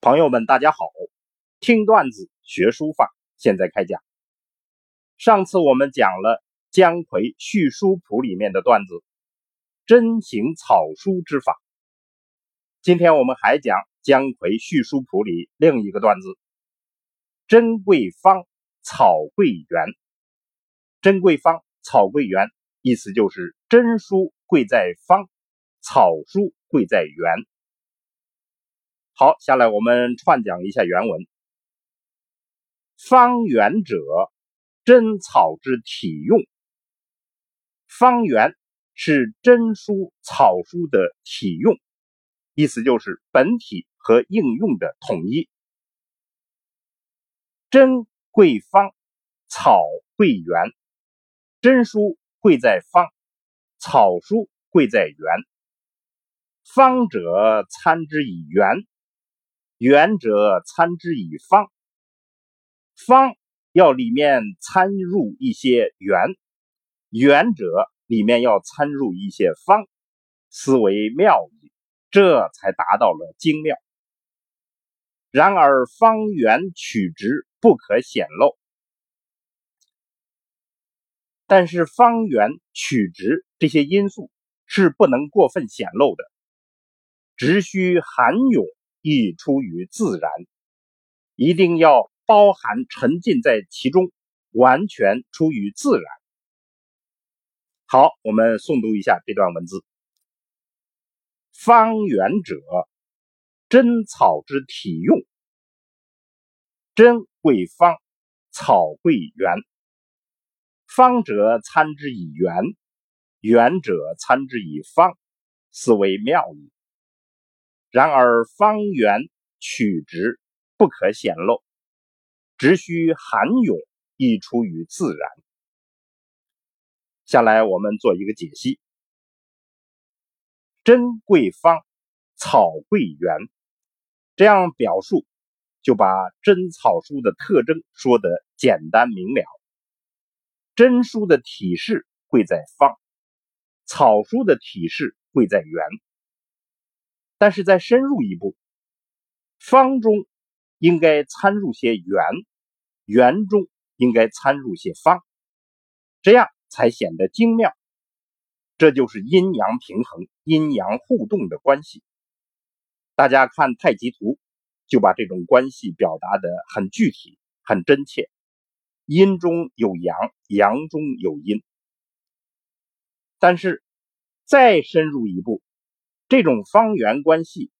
朋友们，大家好！听段子学书法，现在开讲。上次我们讲了姜夔续书谱里面的段子“真行草书之法”，今天我们还讲姜夔续书谱里另一个段子“珍贵方，草贵圆”。珍贵方，草贵圆，意思就是真书贵在方，草书贵在圆。好，下来我们串讲一下原文。方圆者，真草之体用。方圆是真书草书的体用，意思就是本体和应用的统一。真贵方，草贵圆。真书贵在方，草书贵在圆。方者参之以圆。圆者参之以方，方要里面参入一些圆，圆者里面要参入一些方，思维妙矣，这才达到了精妙。然而方圆曲直不可显露，但是方圆曲直这些因素是不能过分显露的，只需含涌。亦出于自然，一定要包含沉浸在其中，完全出于自然。好，我们诵读一下这段文字：方圆者，真草之体用。真贵方，草贵圆。方者参之以圆，圆者参之以方，斯为妙矣。然而方圆曲直不可显露，只需含涌，亦出于自然。下来我们做一个解析：真贵方，草贵圆，这样表述就把真草书的特征说得简单明了。真书的体式贵在方，草书的体式贵在圆。但是再深入一步，方中应该参入些圆，圆中应该参入些方，这样才显得精妙。这就是阴阳平衡、阴阳互动的关系。大家看太极图，就把这种关系表达的很具体、很真切。阴中有阳，阳中有阴。但是再深入一步。这种方圆关系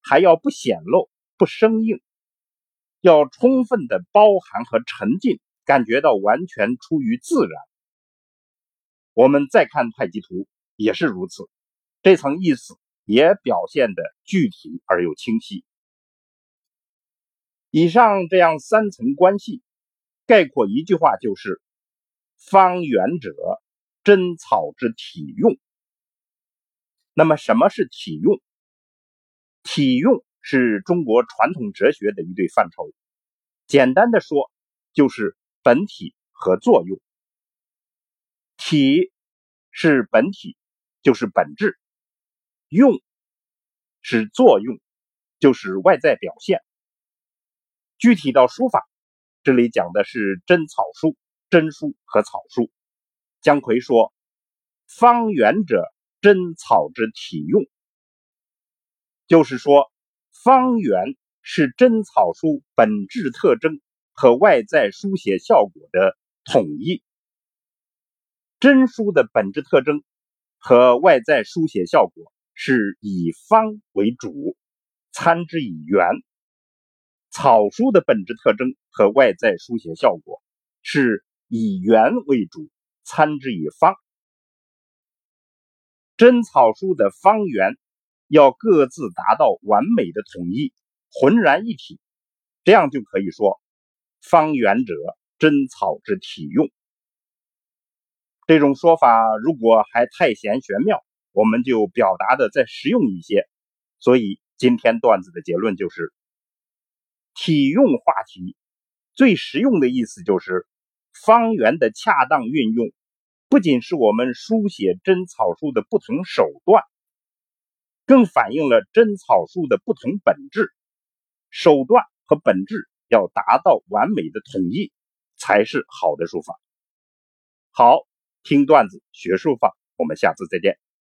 还要不显露、不生硬，要充分的包含和沉浸，感觉到完全出于自然。我们再看太极图也是如此，这层意思也表现的具体而又清晰。以上这样三层关系，概括一句话就是：方圆者，真草之体用。那么什么是体用？体用是中国传统哲学的一对范畴。简单的说，就是本体和作用。体是本体，就是本质；用是作用，就是外在表现。具体到书法，这里讲的是真草书、真书和草书。姜夔说：“方圆者。”真草之体用，就是说，方圆是真草书本质特征和外在书写效果的统一。真书的本质特征和外在书写效果是以方为主，参之以圆；草书的本质特征和外在书写效果是以圆为主，参之以方。真草书的方圆要各自达到完美的统一，浑然一体，这样就可以说方圆者真草之体用。这种说法如果还太显玄妙，我们就表达的再实用一些。所以今天段子的结论就是：体用话题最实用的意思就是方圆的恰当运用。不仅是我们书写真草书的不同手段，更反映了真草书的不同本质。手段和本质要达到完美的统一，才是好的书法。好，听段子学书法，我们下次再见。